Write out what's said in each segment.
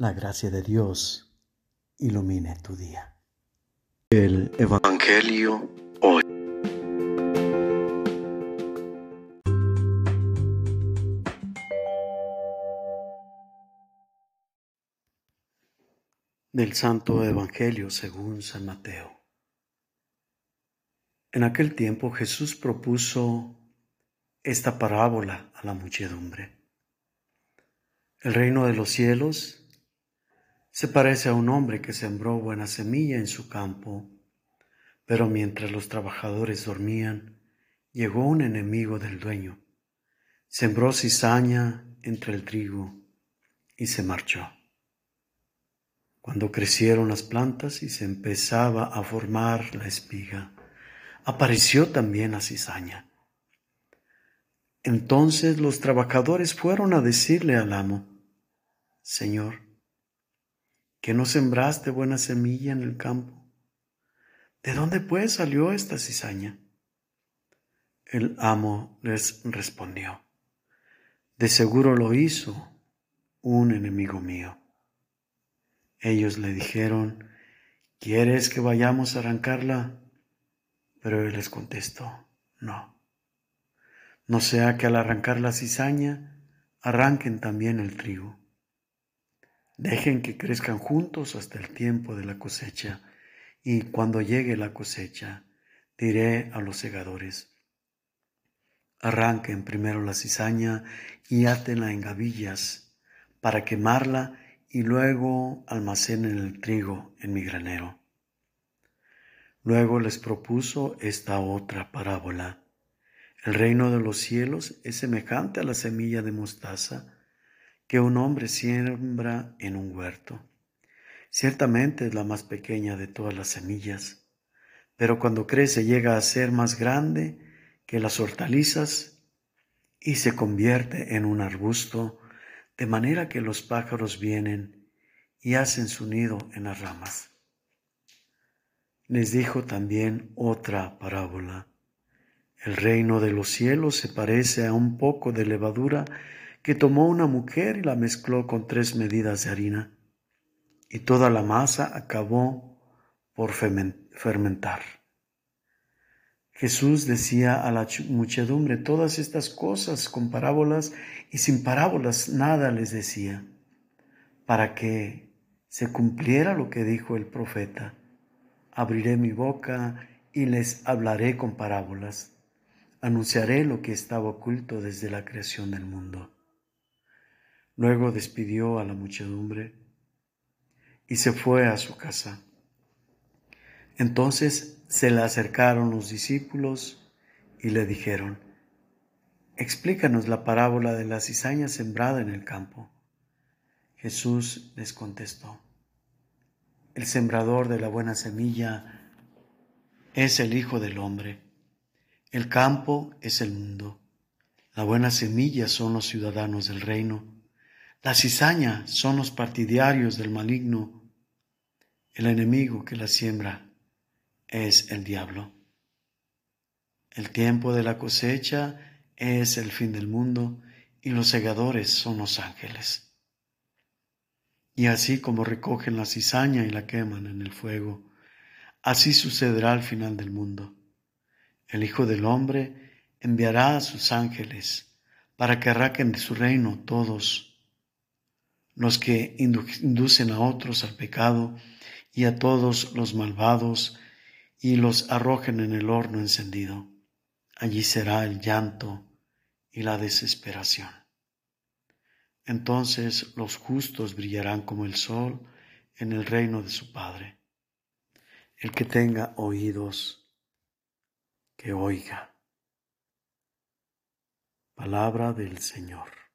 La gracia de Dios ilumine tu día. El Evangelio hoy. Del Santo Evangelio según San Mateo. En aquel tiempo Jesús propuso esta parábola a la muchedumbre. El reino de los cielos se parece a un hombre que sembró buena semilla en su campo, pero mientras los trabajadores dormían, llegó un enemigo del dueño, sembró cizaña entre el trigo y se marchó. Cuando crecieron las plantas y se empezaba a formar la espiga, apareció también la cizaña. Entonces los trabajadores fueron a decirle al amo, Señor, que no sembraste buena semilla en el campo. ¿De dónde pues salió esta cizaña? El amo les respondió, de seguro lo hizo un enemigo mío. Ellos le dijeron, ¿quieres que vayamos a arrancarla? Pero él les contestó, no no sea que al arrancar la cizaña arranquen también el trigo. Dejen que crezcan juntos hasta el tiempo de la cosecha, y cuando llegue la cosecha, diré a los segadores, arranquen primero la cizaña y átenla en gavillas para quemarla y luego almacenen el trigo en mi granero. Luego les propuso esta otra parábola. El reino de los cielos es semejante a la semilla de mostaza que un hombre siembra en un huerto. Ciertamente es la más pequeña de todas las semillas, pero cuando crece llega a ser más grande que las hortalizas y se convierte en un arbusto, de manera que los pájaros vienen y hacen su nido en las ramas. Les dijo también otra parábola. El reino de los cielos se parece a un poco de levadura que tomó una mujer y la mezcló con tres medidas de harina, y toda la masa acabó por fermentar. Jesús decía a la muchedumbre todas estas cosas con parábolas y sin parábolas nada les decía, para que se cumpliera lo que dijo el profeta. Abriré mi boca y les hablaré con parábolas anunciaré lo que estaba oculto desde la creación del mundo. Luego despidió a la muchedumbre y se fue a su casa. Entonces se le acercaron los discípulos y le dijeron, explícanos la parábola de la cizaña sembrada en el campo. Jesús les contestó, el sembrador de la buena semilla es el Hijo del Hombre. El campo es el mundo. La buena semilla son los ciudadanos del reino. La cizaña son los partidarios del maligno. El enemigo que la siembra es el diablo. El tiempo de la cosecha es el fin del mundo y los segadores son los ángeles. Y así como recogen la cizaña y la queman en el fuego, así sucederá al final del mundo. El Hijo del Hombre enviará a sus ángeles para que arraquen de su reino todos los que inducen a otros al pecado y a todos los malvados y los arrojen en el horno encendido. Allí será el llanto y la desesperación. Entonces los justos brillarán como el sol en el reino de su Padre. El que tenga oídos, que oiga. Palabra del Señor.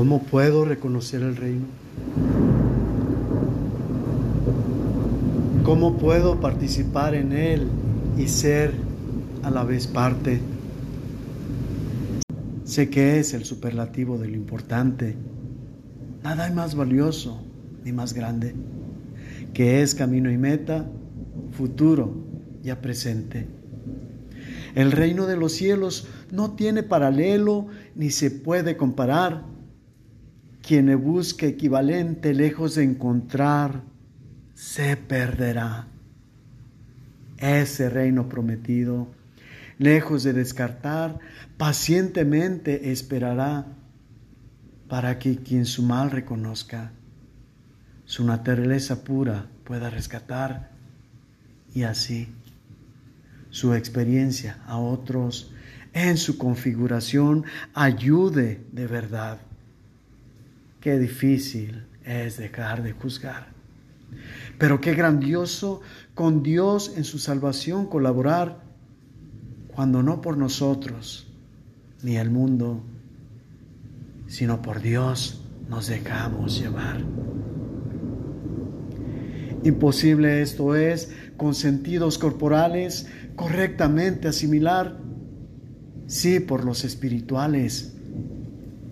¿Cómo puedo reconocer el reino? ¿Cómo puedo participar en él y ser a la vez parte? Sé que es el superlativo de lo importante Nada hay más valioso ni más grande, que es camino y meta, futuro ya presente. El reino de los cielos no tiene paralelo ni se puede comparar. Quien busque equivalente lejos de encontrar, se perderá. Ese reino prometido, lejos de descartar, pacientemente esperará para que quien su mal reconozca, su naturaleza pura pueda rescatar y así su experiencia a otros en su configuración ayude de verdad. Qué difícil es dejar de juzgar. Pero qué grandioso con Dios en su salvación colaborar cuando no por nosotros ni el mundo, sino por Dios nos dejamos llevar. Imposible esto es con sentidos corporales correctamente asimilar, sí por los espirituales,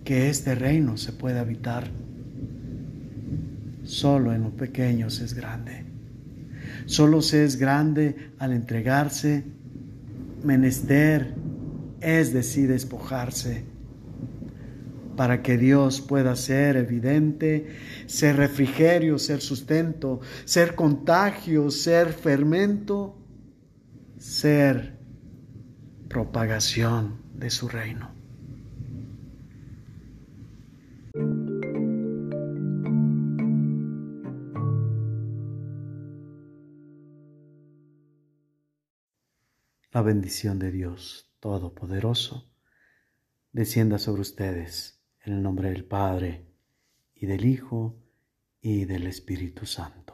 que este reino se puede habitar. Solo en lo pequeño se es grande. Solo se es grande al entregarse, menester, es decir, despojarse para que Dios pueda ser evidente, ser refrigerio, ser sustento, ser contagio, ser fermento, ser propagación de su reino. La bendición de Dios Todopoderoso descienda sobre ustedes en el nombre del Padre, y del Hijo, y del Espíritu Santo.